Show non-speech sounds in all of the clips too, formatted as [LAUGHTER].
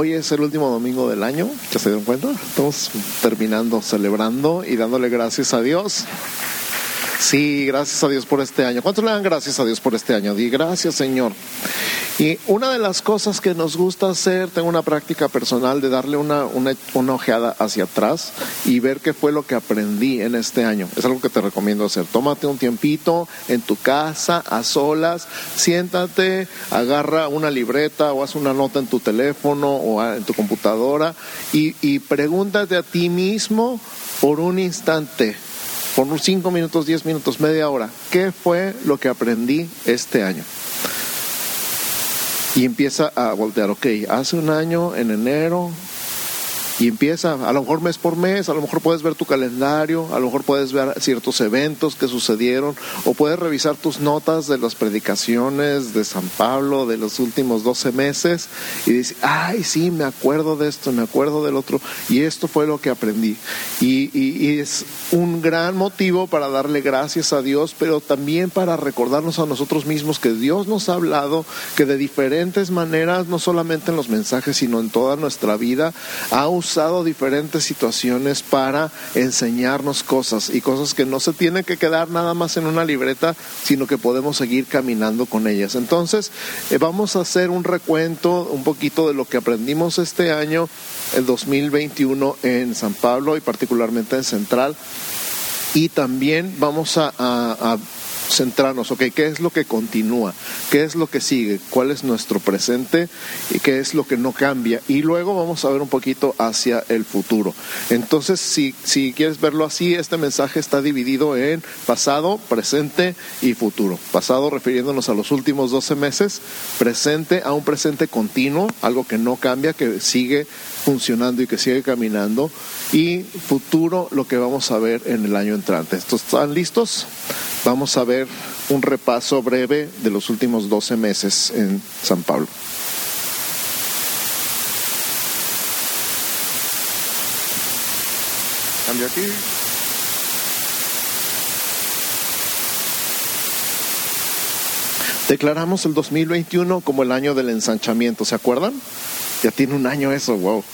Hoy es el último domingo del año, ¿ya se dieron cuenta? Estamos terminando, celebrando y dándole gracias a Dios. Sí, gracias a Dios por este año. ¿Cuántos le dan gracias a Dios por este año? Di gracias, Señor. Y una de las cosas que nos gusta hacer, tengo una práctica personal de darle una, una, una, ojeada hacia atrás y ver qué fue lo que aprendí en este año. Es algo que te recomiendo hacer. Tómate un tiempito en tu casa, a solas, siéntate, agarra una libreta o haz una nota en tu teléfono o en tu computadora y, pregúntate a ti mismo por un instante por unos 5 minutos, 10 minutos, media hora, ¿qué fue lo que aprendí este año? Y empieza a voltear, ok, hace un año, en enero, y empieza, a lo mejor mes por mes, a lo mejor puedes ver tu calendario, a lo mejor puedes ver ciertos eventos que sucedieron, o puedes revisar tus notas de las predicaciones de San Pablo de los últimos 12 meses y dices, ay, sí, me acuerdo de esto, me acuerdo del otro, y esto fue lo que aprendí. Y, y es un gran motivo para darle gracias a Dios, pero también para recordarnos a nosotros mismos que Dios nos ha hablado, que de diferentes maneras, no solamente en los mensajes, sino en toda nuestra vida, ha usado diferentes situaciones para enseñarnos cosas y cosas que no se tienen que quedar nada más en una libreta, sino que podemos seguir caminando con ellas. Entonces, eh, vamos a hacer un recuento un poquito de lo que aprendimos este año, el 2021 en San Pablo y particularmente en Central. Y también vamos a centrarnos, ok, ¿qué es lo que continúa? ¿Qué es lo que sigue? ¿Cuál es nuestro presente? ¿Y qué es lo que no cambia? Y luego vamos a ver un poquito hacia el futuro. Entonces, si, si quieres verlo así, este mensaje está dividido en pasado, presente y futuro. Pasado refiriéndonos a los últimos 12 meses, presente a un presente continuo, algo que no cambia, que sigue funcionando y que sigue caminando, y futuro lo que vamos a ver en el año entrante. ¿Están listos? Vamos a ver un repaso breve de los últimos 12 meses en San Pablo. Cambio aquí. Declaramos el 2021 como el año del ensanchamiento, ¿se acuerdan? Ya tiene un año eso, wow.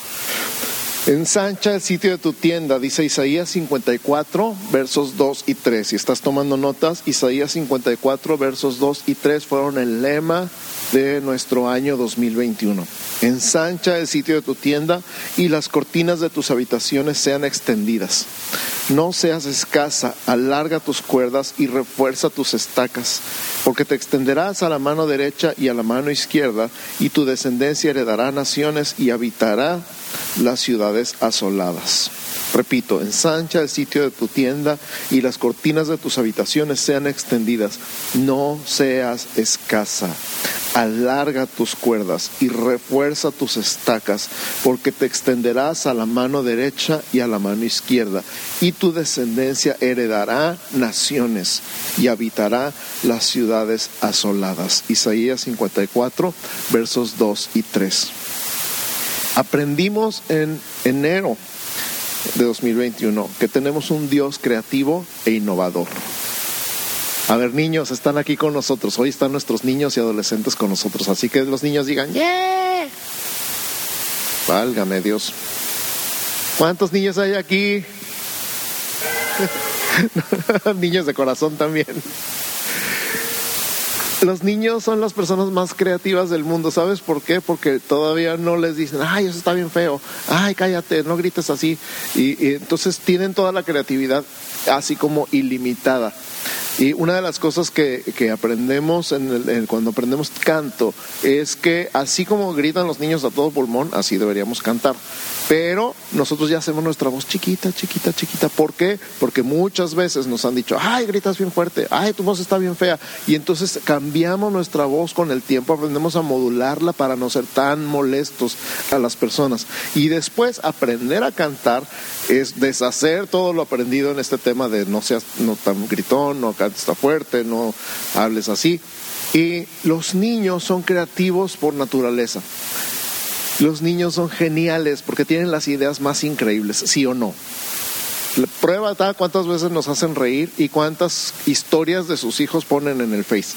Ensancha el sitio de tu tienda, dice Isaías 54, versos 2 y 3. Si estás tomando notas, Isaías 54, versos 2 y 3 fueron el lema de nuestro año 2021. Ensancha el sitio de tu tienda y las cortinas de tus habitaciones sean extendidas. No seas escasa, alarga tus cuerdas y refuerza tus estacas, porque te extenderás a la mano derecha y a la mano izquierda, y tu descendencia heredará naciones y habitará las ciudades asoladas. Repito, ensancha el sitio de tu tienda y las cortinas de tus habitaciones sean extendidas. No seas escasa. Alarga tus cuerdas y refuerza tus estacas, porque te extenderás a la mano derecha y a la mano izquierda, y tu descendencia heredará naciones y habitará las ciudades asoladas. Isaías 54, versos 2 y 3. Aprendimos en enero de 2021 que tenemos un Dios creativo e innovador. A ver, niños, están aquí con nosotros. Hoy están nuestros niños y adolescentes con nosotros. Así que los niños digan, ¡Yeah! Válgame Dios. ¿Cuántos niños hay aquí? [LAUGHS] niños de corazón también los niños son las personas más creativas del mundo. ¿Sabes por qué? Porque todavía no les dicen, ay, eso está bien feo, ay, cállate, no grites así. Y, y entonces tienen toda la creatividad así como ilimitada. Y una de las cosas que, que aprendemos en el, en, cuando aprendemos canto es que así como gritan los niños a todo pulmón, así deberíamos cantar. Pero nosotros ya hacemos nuestra voz chiquita, chiquita, chiquita. ¿Por qué? Porque muchas veces nos han dicho, ay, gritas bien fuerte, ay, tu voz está bien fea. Y entonces cambiamos nuestra voz con el tiempo, aprendemos a modularla para no ser tan molestos a las personas. Y después aprender a cantar es deshacer todo lo aprendido en este tema de no seas no tan gritón, no cantes tan fuerte, no hables así. Y los niños son creativos por naturaleza. Los niños son geniales porque tienen las ideas más increíbles, sí o no. Prueba tal cuántas veces nos hacen reír y cuántas historias de sus hijos ponen en el Face.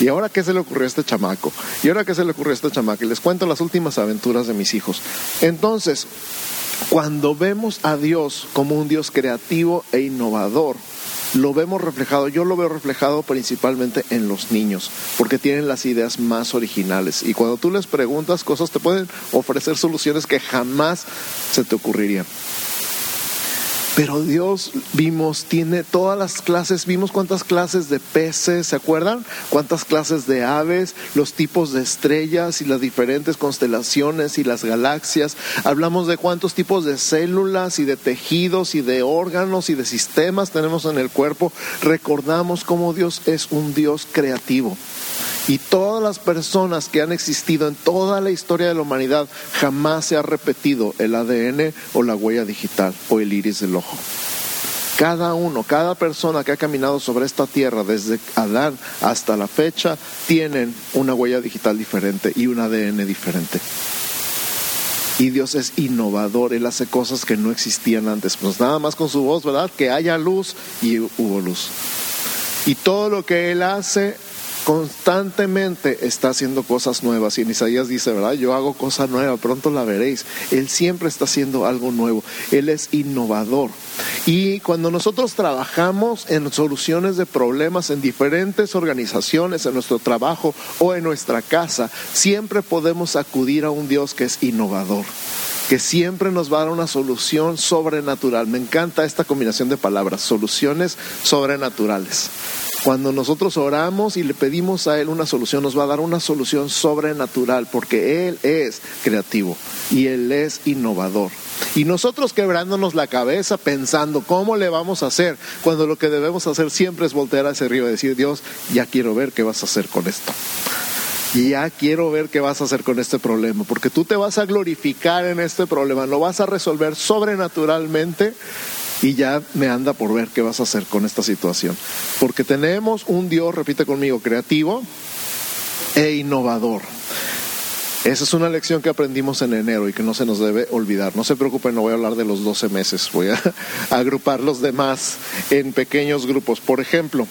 ¿Y ahora qué se le ocurrió a este chamaco? ¿Y ahora qué se le ocurrió a este chamaco? Y les cuento las últimas aventuras de mis hijos. Entonces, cuando vemos a Dios como un Dios creativo e innovador, lo vemos reflejado, yo lo veo reflejado principalmente en los niños, porque tienen las ideas más originales. Y cuando tú les preguntas cosas, te pueden ofrecer soluciones que jamás se te ocurrirían. Pero Dios, vimos, tiene todas las clases, vimos cuántas clases de peces, ¿se acuerdan? Cuántas clases de aves, los tipos de estrellas y las diferentes constelaciones y las galaxias. Hablamos de cuántos tipos de células y de tejidos y de órganos y de sistemas tenemos en el cuerpo. Recordamos cómo Dios es un Dios creativo. Y todas las personas que han existido en toda la historia de la humanidad jamás se ha repetido el ADN o la huella digital o el iris del ojo. Cada uno, cada persona que ha caminado sobre esta tierra desde Adán hasta la fecha tienen una huella digital diferente y un ADN diferente. Y Dios es innovador, Él hace cosas que no existían antes. Pues nada más con su voz, ¿verdad? Que haya luz y hubo luz. Y todo lo que Él hace constantemente está haciendo cosas nuevas. Y en Isaías dice, ¿verdad? Yo hago cosa nueva, pronto la veréis. Él siempre está haciendo algo nuevo. Él es innovador. Y cuando nosotros trabajamos en soluciones de problemas en diferentes organizaciones, en nuestro trabajo o en nuestra casa, siempre podemos acudir a un Dios que es innovador que siempre nos va a dar una solución sobrenatural. Me encanta esta combinación de palabras, soluciones sobrenaturales. Cuando nosotros oramos y le pedimos a Él una solución, nos va a dar una solución sobrenatural, porque Él es creativo y Él es innovador. Y nosotros quebrándonos la cabeza pensando cómo le vamos a hacer, cuando lo que debemos hacer siempre es voltear hacia arriba y decir, Dios, ya quiero ver qué vas a hacer con esto. Ya quiero ver qué vas a hacer con este problema, porque tú te vas a glorificar en este problema, lo vas a resolver sobrenaturalmente y ya me anda por ver qué vas a hacer con esta situación. Porque tenemos un Dios, repite conmigo, creativo e innovador. Esa es una lección que aprendimos en enero y que no se nos debe olvidar. No se preocupen, no voy a hablar de los 12 meses, voy a [LAUGHS] agrupar los demás en pequeños grupos. Por ejemplo,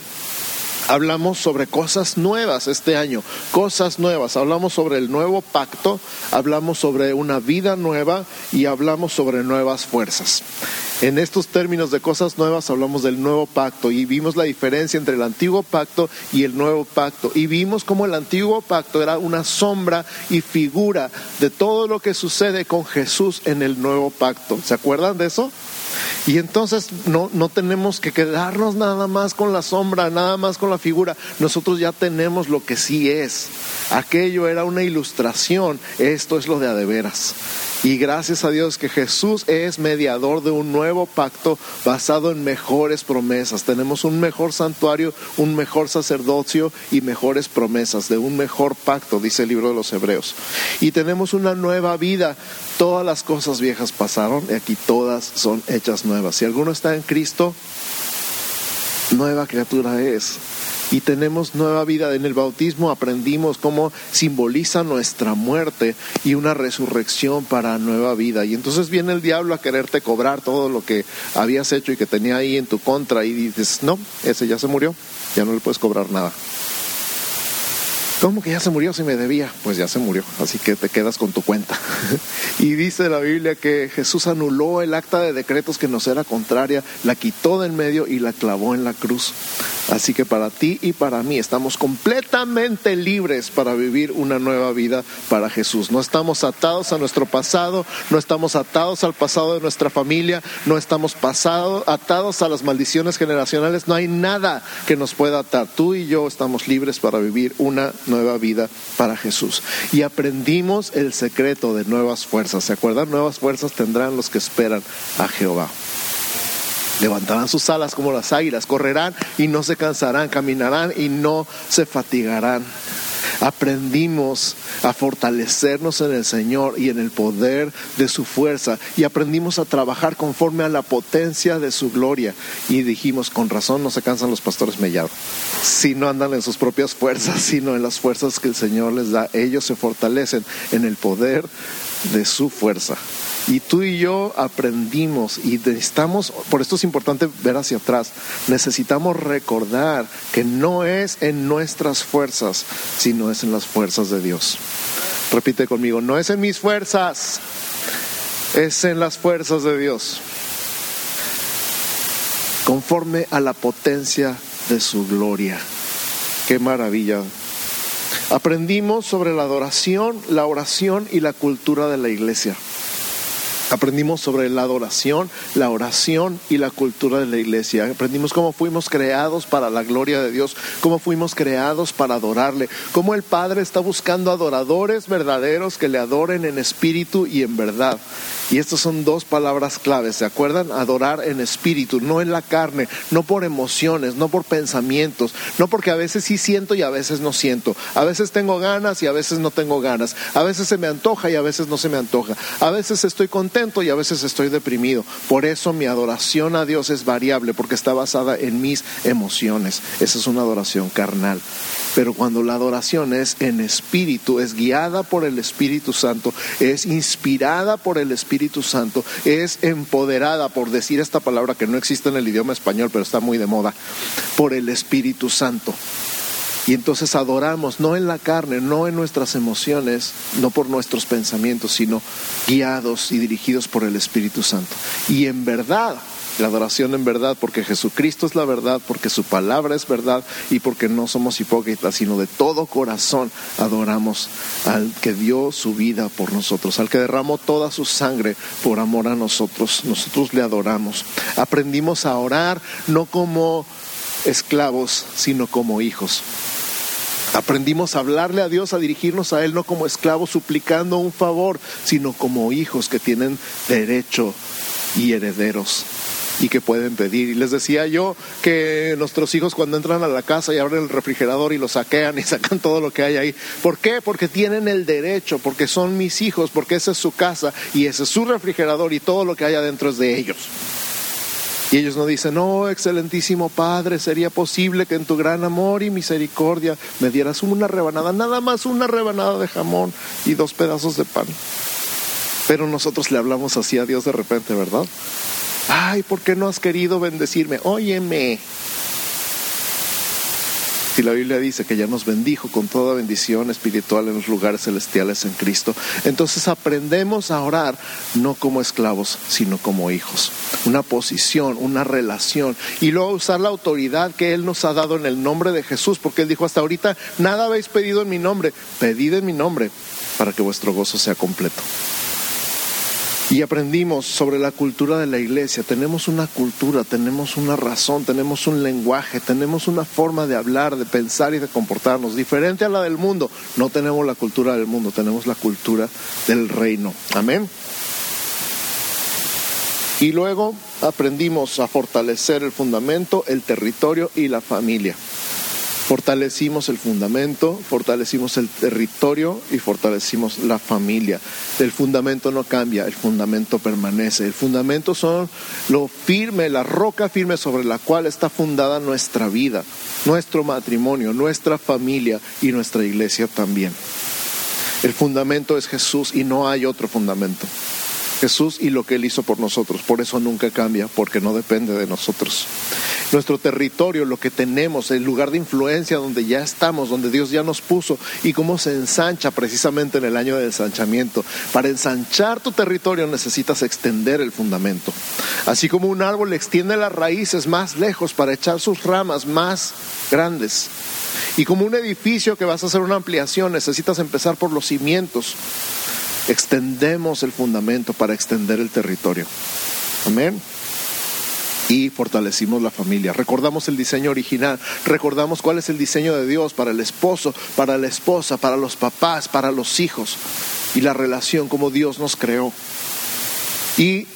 hablamos sobre cosas nuevas este año, cosas nuevas. Hablamos sobre el nuevo pacto, hablamos sobre una vida nueva y hablamos sobre nuevas fuerzas. En estos términos de cosas nuevas hablamos del nuevo pacto y vimos la diferencia entre el antiguo pacto y el nuevo pacto y vimos cómo el antiguo pacto era una sombra y figura de todo lo que sucede con Jesús en el nuevo pacto. ¿Se acuerdan de eso? Y entonces no, no tenemos que quedarnos nada más con la sombra, nada más con la figura. Nosotros ya tenemos lo que sí es. Aquello era una ilustración, esto es lo de adeveras. Y gracias a Dios que Jesús es mediador de un nuevo pacto basado en mejores promesas. Tenemos un mejor santuario, un mejor sacerdocio y mejores promesas de un mejor pacto, dice el libro de los Hebreos. Y tenemos una nueva vida. Todas las cosas viejas pasaron y aquí todas son hechas nuevas. Si alguno está en Cristo, nueva criatura es y tenemos nueva vida. En el bautismo aprendimos cómo simboliza nuestra muerte y una resurrección para nueva vida. Y entonces viene el diablo a quererte cobrar todo lo que habías hecho y que tenía ahí en tu contra y dices, no, ese ya se murió, ya no le puedes cobrar nada. ¿Cómo que ya se murió si me debía? Pues ya se murió, así que te quedas con tu cuenta. [LAUGHS] y dice la Biblia que Jesús anuló el acta de decretos que nos era contraria, la quitó del medio y la clavó en la cruz. Así que para ti y para mí estamos completamente libres para vivir una nueva vida para Jesús. No estamos atados a nuestro pasado, no estamos atados al pasado de nuestra familia, no estamos pasado, atados a las maldiciones generacionales, no hay nada que nos pueda atar. Tú y yo estamos libres para vivir una nueva vida para Jesús. Y aprendimos el secreto de nuevas fuerzas. ¿Se acuerdan? Nuevas fuerzas tendrán los que esperan a Jehová. Levantarán sus alas como las águilas, correrán y no se cansarán, caminarán y no se fatigarán. Aprendimos a fortalecernos en el Señor y en el poder de su fuerza y aprendimos a trabajar conforme a la potencia de su gloria. Y dijimos, con razón no se cansan los pastores mellados, si no andan en sus propias fuerzas, [LAUGHS] sino en las fuerzas que el Señor les da. Ellos se fortalecen en el poder de su fuerza. Y tú y yo aprendimos y necesitamos, por esto es importante ver hacia atrás, necesitamos recordar que no es en nuestras fuerzas, sino es en las fuerzas de Dios. Repite conmigo, no es en mis fuerzas, es en las fuerzas de Dios. Conforme a la potencia de su gloria. Qué maravilla. Aprendimos sobre la adoración, la oración y la cultura de la iglesia. Aprendimos sobre la adoración, la oración y la cultura de la iglesia. Aprendimos cómo fuimos creados para la gloria de Dios, cómo fuimos creados para adorarle, cómo el Padre está buscando adoradores verdaderos que le adoren en espíritu y en verdad. Y estas son dos palabras claves, ¿se acuerdan? Adorar en espíritu, no en la carne, no por emociones, no por pensamientos, no porque a veces sí siento y a veces no siento. A veces tengo ganas y a veces no tengo ganas. A veces se me antoja y a veces no se me antoja. A veces estoy contento y a veces estoy deprimido. Por eso mi adoración a Dios es variable, porque está basada en mis emociones. Esa es una adoración carnal. Pero cuando la adoración es en espíritu, es guiada por el Espíritu Santo, es inspirada por el Espíritu Santo, es empoderada, por decir esta palabra que no existe en el idioma español, pero está muy de moda, por el Espíritu Santo. Y entonces adoramos, no en la carne, no en nuestras emociones, no por nuestros pensamientos, sino guiados y dirigidos por el Espíritu Santo. Y en verdad, la adoración en verdad, porque Jesucristo es la verdad, porque su palabra es verdad y porque no somos hipócritas, sino de todo corazón adoramos al que dio su vida por nosotros, al que derramó toda su sangre por amor a nosotros. Nosotros le adoramos. Aprendimos a orar no como esclavos, sino como hijos. Aprendimos a hablarle a Dios, a dirigirnos a Él no como esclavos suplicando un favor, sino como hijos que tienen derecho y herederos y que pueden pedir. Y les decía yo que nuestros hijos cuando entran a la casa y abren el refrigerador y lo saquean y [LAUGHS] sacan todo lo que hay ahí. ¿Por qué? Porque tienen el derecho, porque son mis hijos, porque esa es su casa y ese es su refrigerador y todo lo que hay adentro es de ellos. Y ellos no dicen, oh, excelentísimo Padre, sería posible que en tu gran amor y misericordia me dieras una rebanada, nada más una rebanada de jamón y dos pedazos de pan. Pero nosotros le hablamos así a Dios de repente, ¿verdad? Ay, ¿por qué no has querido bendecirme? Óyeme. Si la Biblia dice que ya nos bendijo con toda bendición espiritual en los lugares celestiales en Cristo, entonces aprendemos a orar no como esclavos, sino como hijos. Una posición, una relación. Y luego usar la autoridad que Él nos ha dado en el nombre de Jesús, porque Él dijo hasta ahorita, nada habéis pedido en mi nombre, pedid en mi nombre para que vuestro gozo sea completo. Y aprendimos sobre la cultura de la iglesia. Tenemos una cultura, tenemos una razón, tenemos un lenguaje, tenemos una forma de hablar, de pensar y de comportarnos diferente a la del mundo. No tenemos la cultura del mundo, tenemos la cultura del reino. Amén. Y luego aprendimos a fortalecer el fundamento, el territorio y la familia. Fortalecimos el fundamento, fortalecimos el territorio y fortalecimos la familia. El fundamento no cambia, el fundamento permanece. El fundamento son lo firme, la roca firme sobre la cual está fundada nuestra vida, nuestro matrimonio, nuestra familia y nuestra iglesia también. El fundamento es Jesús y no hay otro fundamento. Jesús y lo que Él hizo por nosotros. Por eso nunca cambia, porque no depende de nosotros. Nuestro territorio, lo que tenemos, el lugar de influencia donde ya estamos, donde Dios ya nos puso y cómo se ensancha precisamente en el año de ensanchamiento. Para ensanchar tu territorio necesitas extender el fundamento. Así como un árbol extiende las raíces más lejos para echar sus ramas más grandes. Y como un edificio que vas a hacer una ampliación, necesitas empezar por los cimientos extendemos el fundamento para extender el territorio. Amén. Y fortalecimos la familia. Recordamos el diseño original, recordamos cuál es el diseño de Dios para el esposo, para la esposa, para los papás, para los hijos y la relación como Dios nos creó. Y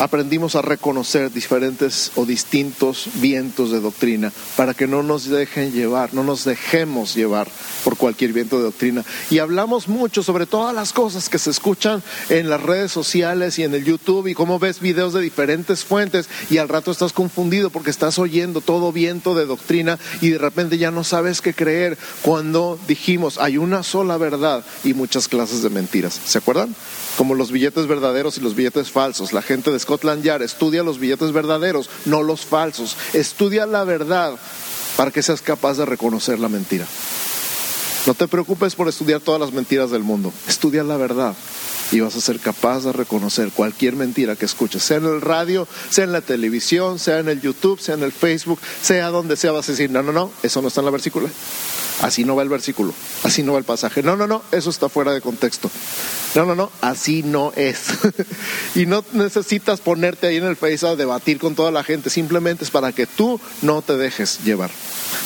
aprendimos a reconocer diferentes o distintos vientos de doctrina para que no nos dejen llevar, no nos dejemos llevar por cualquier viento de doctrina. Y hablamos mucho sobre todas las cosas que se escuchan en las redes sociales y en el YouTube y cómo ves videos de diferentes fuentes y al rato estás confundido porque estás oyendo todo viento de doctrina y de repente ya no sabes qué creer cuando dijimos hay una sola verdad y muchas clases de mentiras. ¿Se acuerdan? Como los billetes verdaderos y los billetes falsos. La gente Scotland Yard estudia los billetes verdaderos, no los falsos. Estudia la verdad para que seas capaz de reconocer la mentira. No te preocupes por estudiar todas las mentiras del mundo. Estudia la verdad y vas a ser capaz de reconocer cualquier mentira que escuches, sea en el radio, sea en la televisión, sea en el YouTube, sea en el Facebook, sea donde sea, vas a decir, no, no, no, eso no está en la versícula. Así no va el versículo, así no va el pasaje. No, no, no, eso está fuera de contexto. No, no, no, así no es. [LAUGHS] y no necesitas ponerte ahí en el Face a debatir con toda la gente, simplemente es para que tú no te dejes llevar.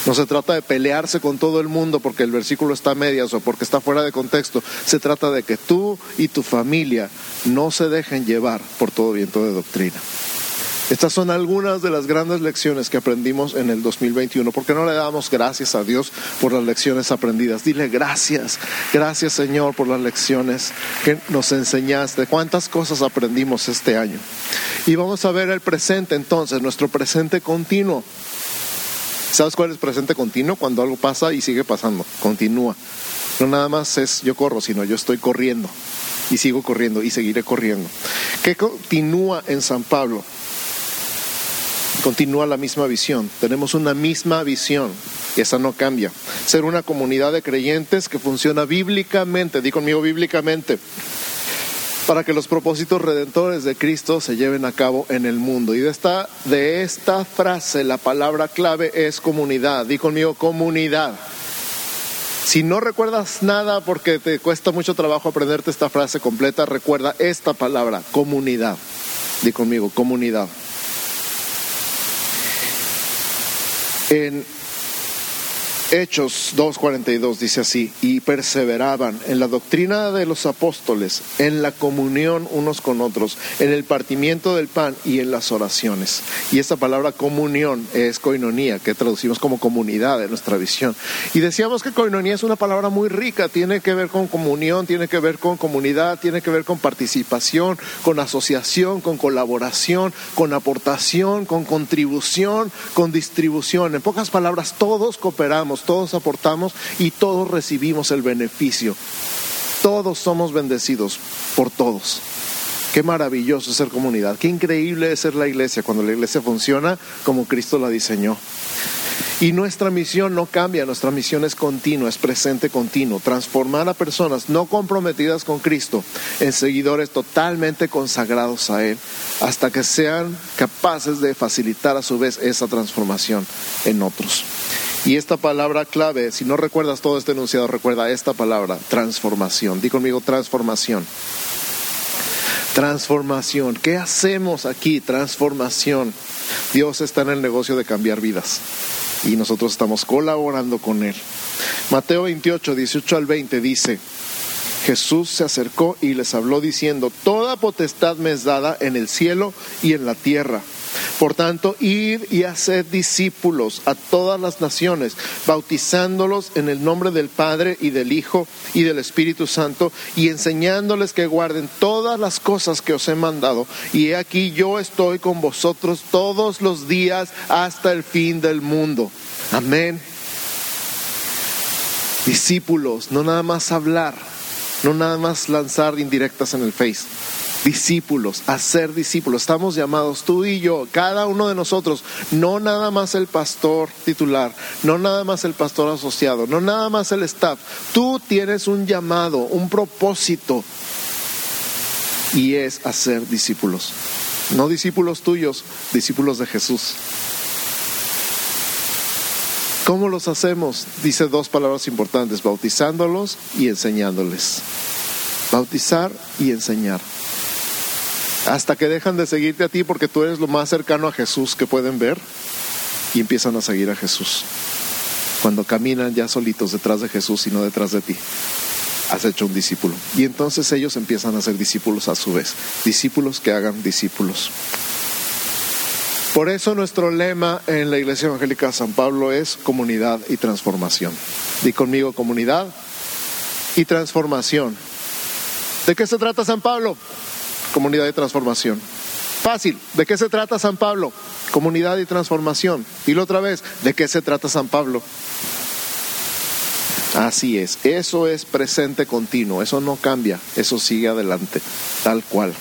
No se trata de pelearse con todo el mundo porque el versículo está a medias o porque está fuera de contexto. Se trata de que tú y tu familia no se dejen llevar por todo viento de doctrina. Estas son algunas de las grandes lecciones que aprendimos en el 2021. ¿Por qué no le damos gracias a Dios por las lecciones aprendidas? Dile gracias, gracias Señor por las lecciones que nos enseñaste. ¿Cuántas cosas aprendimos este año? Y vamos a ver el presente entonces, nuestro presente continuo. ¿Sabes cuál es presente continuo? Cuando algo pasa y sigue pasando, continúa. No nada más es yo corro, sino yo estoy corriendo y sigo corriendo y seguiré corriendo. ¿Qué continúa en San Pablo? continúa la misma visión. Tenemos una misma visión y esa no cambia. Ser una comunidad de creyentes que funciona bíblicamente, di conmigo bíblicamente, para que los propósitos redentores de Cristo se lleven a cabo en el mundo. Y de esta, de esta frase la palabra clave es comunidad. Di conmigo comunidad. Si no recuerdas nada porque te cuesta mucho trabajo aprenderte esta frase completa, recuerda esta palabra, comunidad. Di conmigo, comunidad. En Hechos 2.42 dice así, y perseveraban en la doctrina de los apóstoles, en la comunión unos con otros, en el partimiento del pan y en las oraciones. Y esta palabra comunión es coinonía, que traducimos como comunidad en nuestra visión. Y decíamos que coinonía es una palabra muy rica, tiene que ver con comunión, tiene que ver con comunidad, tiene que ver con participación, con asociación, con colaboración, con aportación, con contribución, con distribución. En pocas palabras, todos cooperamos todos aportamos y todos recibimos el beneficio. Todos somos bendecidos por todos. Qué maravilloso es ser comunidad, qué increíble es ser la iglesia cuando la iglesia funciona como Cristo la diseñó. Y nuestra misión no cambia, nuestra misión es continua, es presente continuo, transformar a personas no comprometidas con Cristo en seguidores totalmente consagrados a Él, hasta que sean capaces de facilitar a su vez esa transformación en otros. Y esta palabra clave, si no recuerdas todo este enunciado, recuerda esta palabra, transformación. Di conmigo, transformación. Transformación. ¿Qué hacemos aquí? Transformación. Dios está en el negocio de cambiar vidas y nosotros estamos colaborando con Él. Mateo 28, 18 al 20 dice, Jesús se acercó y les habló diciendo, Toda potestad me es dada en el cielo y en la tierra. Por tanto, ir y hacer discípulos a todas las naciones, bautizándolos en el nombre del Padre y del Hijo y del Espíritu Santo, y enseñándoles que guarden todas las cosas que os he mandado. Y he aquí yo estoy con vosotros todos los días hasta el fin del mundo. Amén. Discípulos, no nada más hablar, no nada más lanzar indirectas en el Face discípulos, a ser discípulos. Estamos llamados tú y yo, cada uno de nosotros, no nada más el pastor titular, no nada más el pastor asociado, no nada más el staff. Tú tienes un llamado, un propósito y es hacer discípulos. No discípulos tuyos, discípulos de Jesús. ¿Cómo los hacemos? Dice dos palabras importantes, bautizándolos y enseñándoles. Bautizar y enseñar hasta que dejan de seguirte a ti porque tú eres lo más cercano a Jesús que pueden ver y empiezan a seguir a Jesús. Cuando caminan ya solitos detrás de Jesús y no detrás de ti. has hecho un discípulo. Y entonces ellos empiezan a ser discípulos a su vez, discípulos que hagan discípulos. Por eso nuestro lema en la Iglesia Evangélica de San Pablo es comunidad y transformación. Di conmigo comunidad y transformación. ¿De qué se trata San Pablo? Comunidad y transformación. Fácil. ¿De qué se trata San Pablo? Comunidad y transformación. Y otra vez, ¿de qué se trata San Pablo? Así es, eso es presente continuo, eso no cambia, eso sigue adelante, tal cual.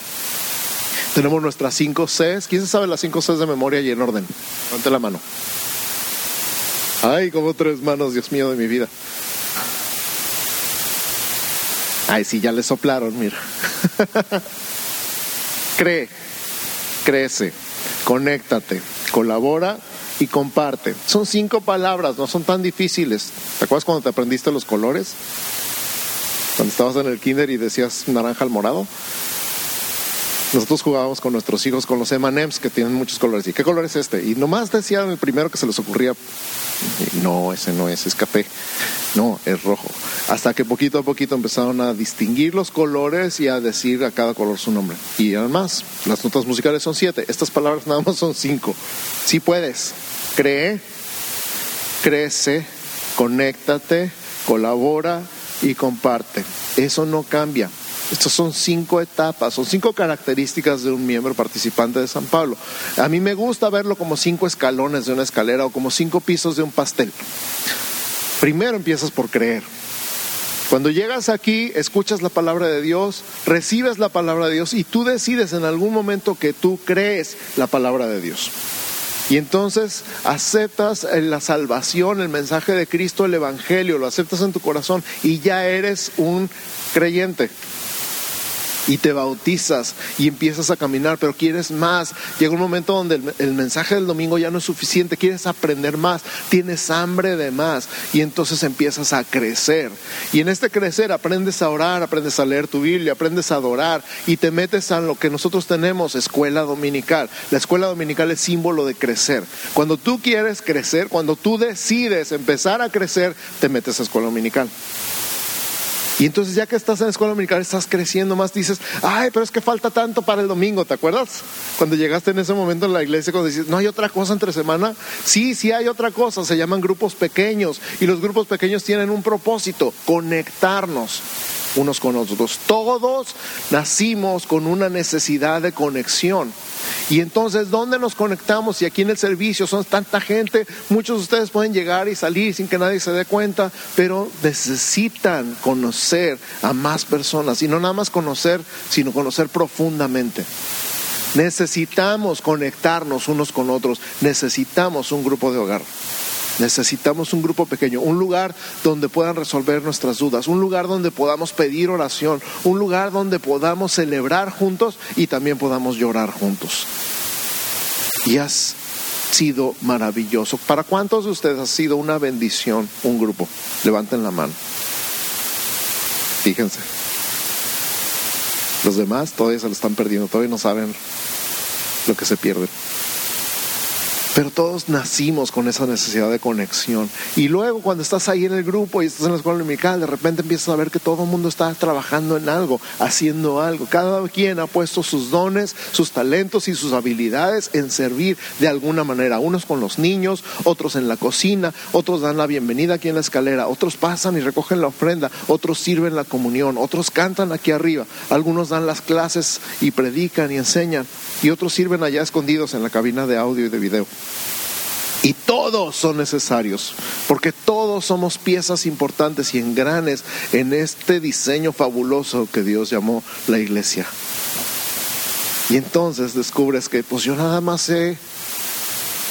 Tenemos nuestras cinco Cs. ¿Quién sabe las cinco Cs de memoria y en orden? Levante la mano. Ay, como tres manos, Dios mío de mi vida. Ay, sí, ya le soplaron, mira. [LAUGHS] Cree, crece, conéctate, colabora y comparte. Son cinco palabras, no son tan difíciles. ¿Te acuerdas cuando te aprendiste los colores? Cuando estabas en el kinder y decías naranja al morado. Nosotros jugábamos con nuestros hijos con los M&M's que tienen muchos colores. ¿Y qué color es este? Y nomás decían el primero que se les ocurría. No, ese no es, es café. No, es rojo. Hasta que poquito a poquito empezaron a distinguir los colores y a decir a cada color su nombre. Y además, las notas musicales son siete. Estas palabras nada más son cinco. Si puedes, cree, crece, conéctate, colabora y comparte. Eso no cambia. Estas son cinco etapas, son cinco características de un miembro participante de San Pablo. A mí me gusta verlo como cinco escalones de una escalera o como cinco pisos de un pastel. Primero empiezas por creer. Cuando llegas aquí, escuchas la palabra de Dios, recibes la palabra de Dios y tú decides en algún momento que tú crees la palabra de Dios. Y entonces aceptas la salvación, el mensaje de Cristo, el Evangelio, lo aceptas en tu corazón y ya eres un creyente y te bautizas y empiezas a caminar, pero quieres más. Llega un momento donde el, mensaje del domingo ya no es suficiente, quieres aprender más, tienes hambre de más y entonces empiezas a crecer. Y en este crecer aprendes a orar, aprendes a leer tu Biblia, aprendes a adorar y te metes a lo que nosotros tenemos, escuela dominical. La escuela dominical es símbolo de crecer. Cuando tú quieres crecer, cuando tú decides empezar a crecer, te metes a escuela dominical. Y entonces ya que estás en la escuela dominical, estás creciendo más, dices, ay, pero es que falta tanto para el domingo, ¿te acuerdas? Cuando llegaste en ese momento en la iglesia, cuando dices, no hay otra cosa entre semana. Sí, sí hay otra cosa, se llaman grupos pequeños. Y los grupos pequeños tienen un propósito, conectarnos unos con otros. Todos nacimos con una necesidad de conexión. Y entonces, ¿dónde nos conectamos? Y aquí en el servicio son tanta gente, muchos de ustedes pueden llegar y salir sin que nadie se dé cuenta, pero necesitan conocer a más personas. Y no nada más conocer, sino conocer profundamente. Necesitamos conectarnos unos con otros, necesitamos un grupo de hogar. Necesitamos un grupo pequeño, un lugar donde puedan resolver nuestras dudas, un lugar donde podamos pedir oración, un lugar donde podamos celebrar juntos y también podamos llorar juntos. Y has sido maravilloso. ¿Para cuántos de ustedes ha sido una bendición un grupo? Levanten la mano. Fíjense. Los demás todavía se lo están perdiendo, todavía no saben lo que se pierde. Pero todos nacimos con esa necesidad de conexión. Y luego cuando estás ahí en el grupo y estás en la escuela dominical, de repente empiezas a ver que todo el mundo está trabajando en algo, haciendo algo. Cada quien ha puesto sus dones, sus talentos y sus habilidades en servir de alguna manera. Unos con los niños, otros en la cocina, otros dan la bienvenida aquí en la escalera, otros pasan y recogen la ofrenda, otros sirven la comunión, otros cantan aquí arriba, algunos dan las clases y predican y enseñan y otros sirven allá escondidos en la cabina de audio y de video. Y todos son necesarios, porque todos somos piezas importantes y engranes en este diseño fabuloso que Dios llamó la iglesia. Y entonces descubres que pues yo nada más sé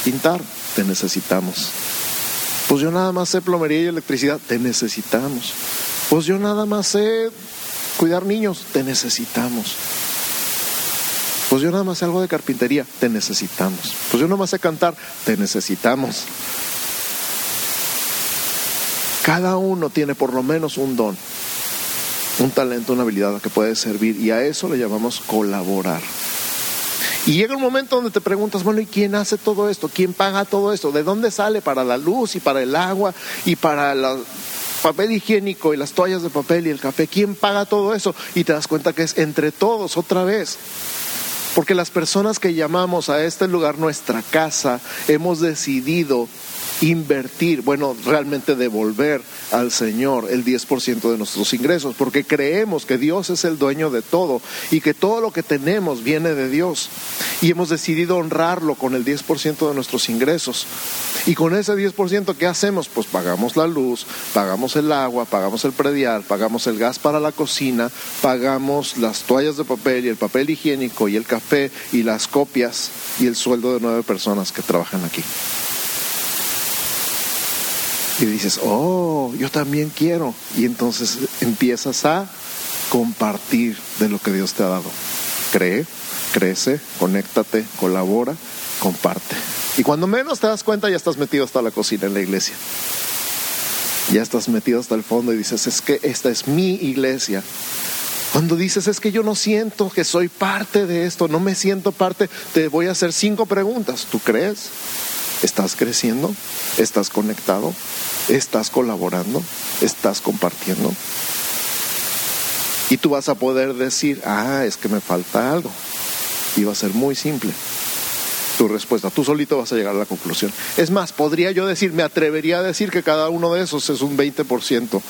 pintar, te necesitamos. Pues yo nada más sé plomería y electricidad, te necesitamos. Pues yo nada más sé cuidar niños, te necesitamos. Pues yo nada más algo de carpintería, te necesitamos. Pues yo nada más sé cantar, te necesitamos. Cada uno tiene por lo menos un don, un talento, una habilidad que puede servir y a eso le llamamos colaborar. Y llega un momento donde te preguntas, bueno, ¿y quién hace todo esto? ¿Quién paga todo esto? ¿De dónde sale para la luz y para el agua y para la papel higiénico y las toallas de papel y el café, ¿quién paga todo eso? Y te das cuenta que es entre todos otra vez. Porque las personas que llamamos a este lugar nuestra casa, hemos decidido invertir, bueno, realmente devolver al Señor el 10% de nuestros ingresos, porque creemos que Dios es el dueño de todo y que todo lo que tenemos viene de Dios. Y hemos decidido honrarlo con el 10% de nuestros ingresos. Y con ese 10%, ¿qué hacemos? Pues pagamos la luz, pagamos el agua, pagamos el predial, pagamos el gas para la cocina, pagamos las toallas de papel y el papel higiénico y el café y las copias y el sueldo de nueve personas que trabajan aquí. Y dices, oh, yo también quiero. Y entonces empiezas a compartir de lo que Dios te ha dado. Cree, crece, conéctate, colabora, comparte. Y cuando menos te das cuenta ya estás metido hasta la cocina en la iglesia. Ya estás metido hasta el fondo y dices, es que esta es mi iglesia. Cuando dices, es que yo no siento que soy parte de esto, no me siento parte, te voy a hacer cinco preguntas. ¿Tú crees? ¿Estás creciendo? ¿Estás conectado? ¿Estás colaborando? ¿Estás compartiendo? Y tú vas a poder decir, ah, es que me falta algo. Y va a ser muy simple tu respuesta. Tú solito vas a llegar a la conclusión. Es más, podría yo decir, me atrevería a decir que cada uno de esos es un 20%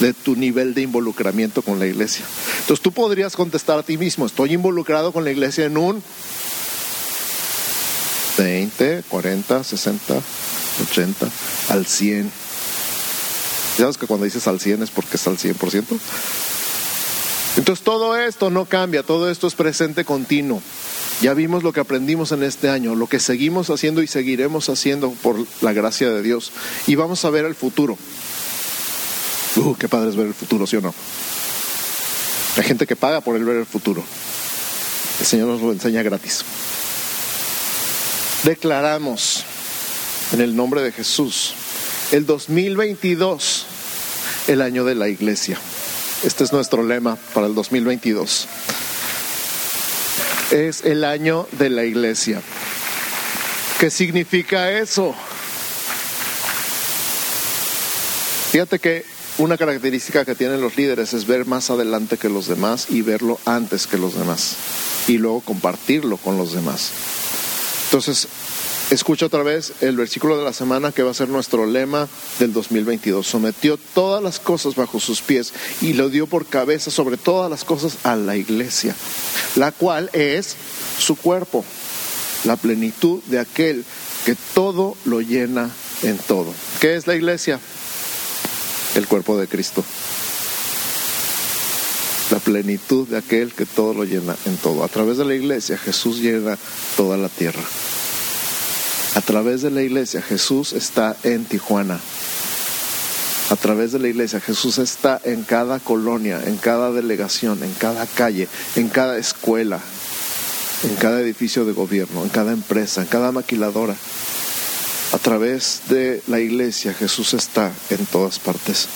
de tu nivel de involucramiento con la iglesia. Entonces tú podrías contestar a ti mismo, estoy involucrado con la iglesia en un 20, 40, 60, 80, al 100. ¿Sabes que cuando dices al 100 es porque está al 100%? Entonces todo esto no cambia, todo esto es presente continuo. Ya vimos lo que aprendimos en este año, lo que seguimos haciendo y seguiremos haciendo por la gracia de Dios. Y vamos a ver el futuro. Uh, qué padre es ver el futuro, ¿sí o no? Hay gente que paga por el ver el futuro. El Señor nos lo enseña gratis declaramos en el nombre de Jesús el 2022 el año de la iglesia. Este es nuestro lema para el 2022. Es el año de la iglesia. ¿Qué significa eso? Fíjate que una característica que tienen los líderes es ver más adelante que los demás y verlo antes que los demás y luego compartirlo con los demás. Entonces, escucha otra vez el versículo de la semana que va a ser nuestro lema del 2022. Sometió todas las cosas bajo sus pies y lo dio por cabeza sobre todas las cosas a la iglesia, la cual es su cuerpo, la plenitud de aquel que todo lo llena en todo. ¿Qué es la iglesia? El cuerpo de Cristo la plenitud de aquel que todo lo llena en todo. A través de la iglesia Jesús llena toda la tierra. A través de la iglesia Jesús está en Tijuana. A través de la iglesia Jesús está en cada colonia, en cada delegación, en cada calle, en cada escuela, en cada edificio de gobierno, en cada empresa, en cada maquiladora. A través de la iglesia Jesús está en todas partes.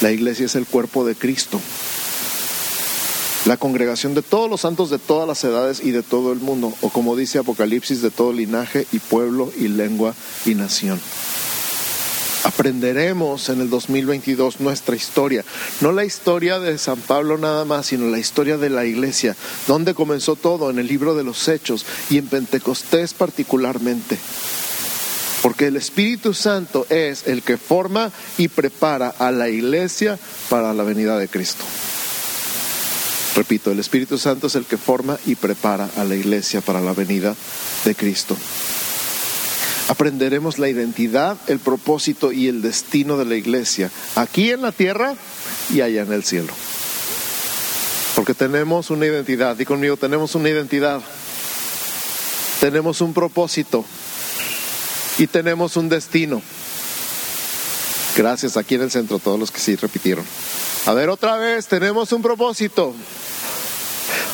La iglesia es el cuerpo de Cristo la congregación de todos los santos de todas las edades y de todo el mundo, o como dice Apocalipsis, de todo linaje y pueblo y lengua y nación. Aprenderemos en el 2022 nuestra historia, no la historia de San Pablo nada más, sino la historia de la iglesia, donde comenzó todo en el libro de los Hechos y en Pentecostés particularmente. Porque el Espíritu Santo es el que forma y prepara a la iglesia para la venida de Cristo. Repito, el Espíritu Santo es el que forma y prepara a la iglesia para la venida de Cristo. Aprenderemos la identidad, el propósito y el destino de la iglesia, aquí en la tierra y allá en el cielo. Porque tenemos una identidad, y conmigo tenemos una identidad, tenemos un propósito y tenemos un destino. Gracias aquí en el centro, todos los que sí repitieron. A ver, otra vez, tenemos un propósito,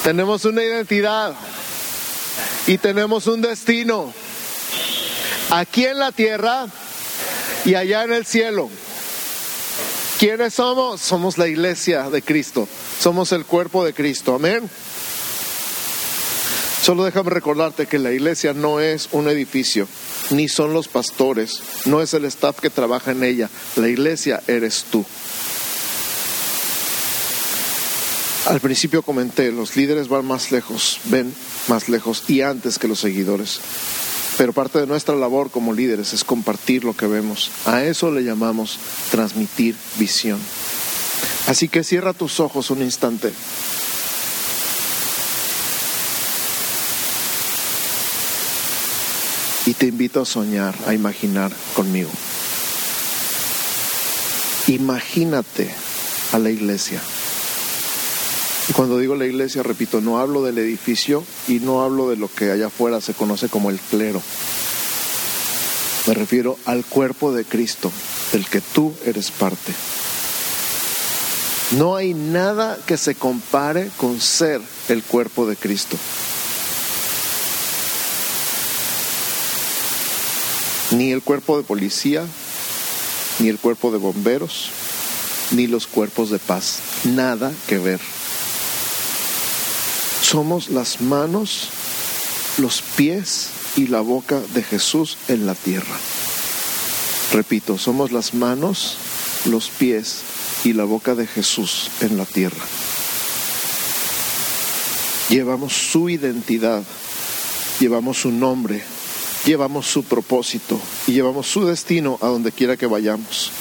tenemos una identidad y tenemos un destino aquí en la tierra y allá en el cielo. ¿Quiénes somos? Somos la iglesia de Cristo, somos el cuerpo de Cristo, amén. Solo déjame recordarte que la iglesia no es un edificio, ni son los pastores, no es el staff que trabaja en ella, la iglesia eres tú. Al principio comenté, los líderes van más lejos, ven más lejos y antes que los seguidores. Pero parte de nuestra labor como líderes es compartir lo que vemos. A eso le llamamos transmitir visión. Así que cierra tus ojos un instante. Y te invito a soñar, a imaginar conmigo. Imagínate a la iglesia. Y cuando digo la iglesia, repito, no hablo del edificio y no hablo de lo que allá afuera se conoce como el clero. Me refiero al cuerpo de Cristo, del que tú eres parte. No hay nada que se compare con ser el cuerpo de Cristo. Ni el cuerpo de policía, ni el cuerpo de bomberos, ni los cuerpos de paz. Nada que ver. Somos las manos, los pies y la boca de Jesús en la tierra. Repito, somos las manos, los pies y la boca de Jesús en la tierra. Llevamos su identidad, llevamos su nombre, llevamos su propósito y llevamos su destino a donde quiera que vayamos.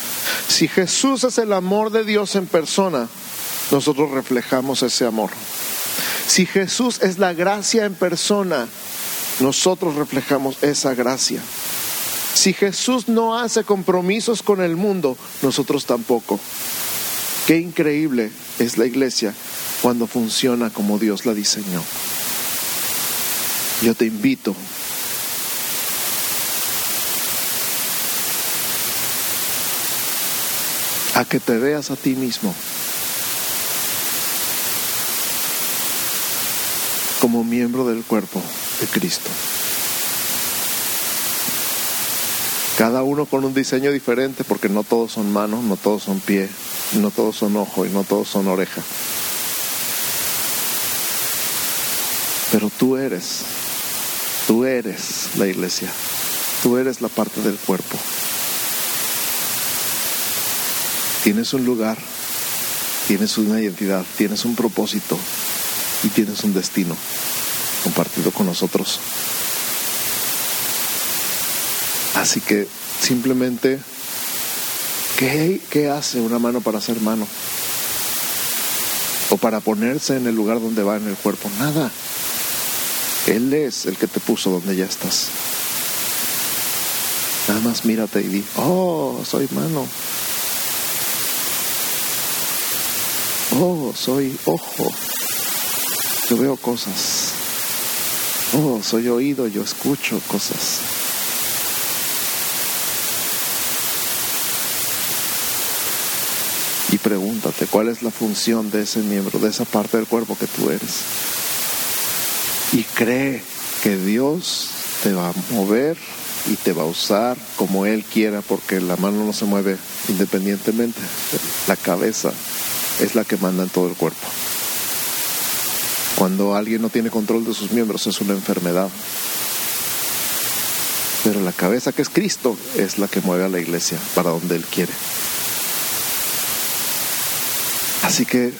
Si Jesús es el amor de Dios en persona, nosotros reflejamos ese amor. Si Jesús es la gracia en persona, nosotros reflejamos esa gracia. Si Jesús no hace compromisos con el mundo, nosotros tampoco. Qué increíble es la iglesia cuando funciona como Dios la diseñó. Yo te invito a que te veas a ti mismo como miembro del cuerpo de Cristo. Cada uno con un diseño diferente porque no todos son manos, no todos son pie, no todos son ojo y no todos son oreja. Pero tú eres, tú eres la iglesia, tú eres la parte del cuerpo. Tienes un lugar, tienes una identidad, tienes un propósito y tienes un destino compartido con nosotros. Así que simplemente, ¿qué, ¿qué, hace una mano para ser mano? O para ponerse en el lugar donde va en el cuerpo. Nada. Él es el que te puso donde ya estás. Nada más mírate y di, oh, soy mano. Oh, soy ojo. Yo veo cosas. Oh, soy oído, yo escucho cosas. Y pregúntate cuál es la función de ese miembro, de esa parte del cuerpo que tú eres. Y cree que Dios te va a mover y te va a usar como Él quiera, porque la mano no se mueve independientemente. La cabeza es la que manda en todo el cuerpo. Cuando alguien no tiene control de sus miembros es una enfermedad. Pero la cabeza que es Cristo es la que mueve a la iglesia para donde Él quiere. Así que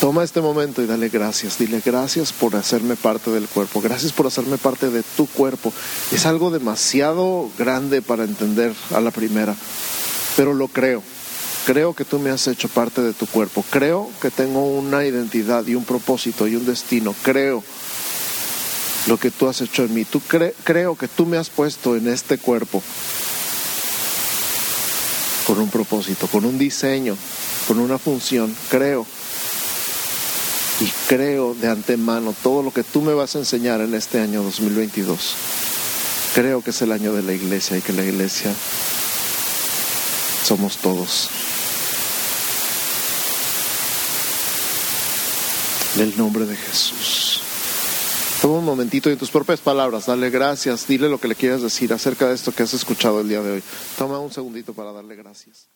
toma este momento y dale gracias. Dile gracias por hacerme parte del cuerpo. Gracias por hacerme parte de tu cuerpo. Es algo demasiado grande para entender a la primera, pero lo creo. Creo que tú me has hecho parte de tu cuerpo. Creo que tengo una identidad y un propósito y un destino. Creo lo que tú has hecho en mí. Creo que tú me has puesto en este cuerpo con un propósito, con un diseño, con una función. Creo. Y creo de antemano todo lo que tú me vas a enseñar en este año 2022. Creo que es el año de la iglesia y que la iglesia somos todos. En el nombre de Jesús. Toma un momentito y en tus propias palabras, dale gracias, dile lo que le quieras decir acerca de esto que has escuchado el día de hoy. Toma un segundito para darle gracias.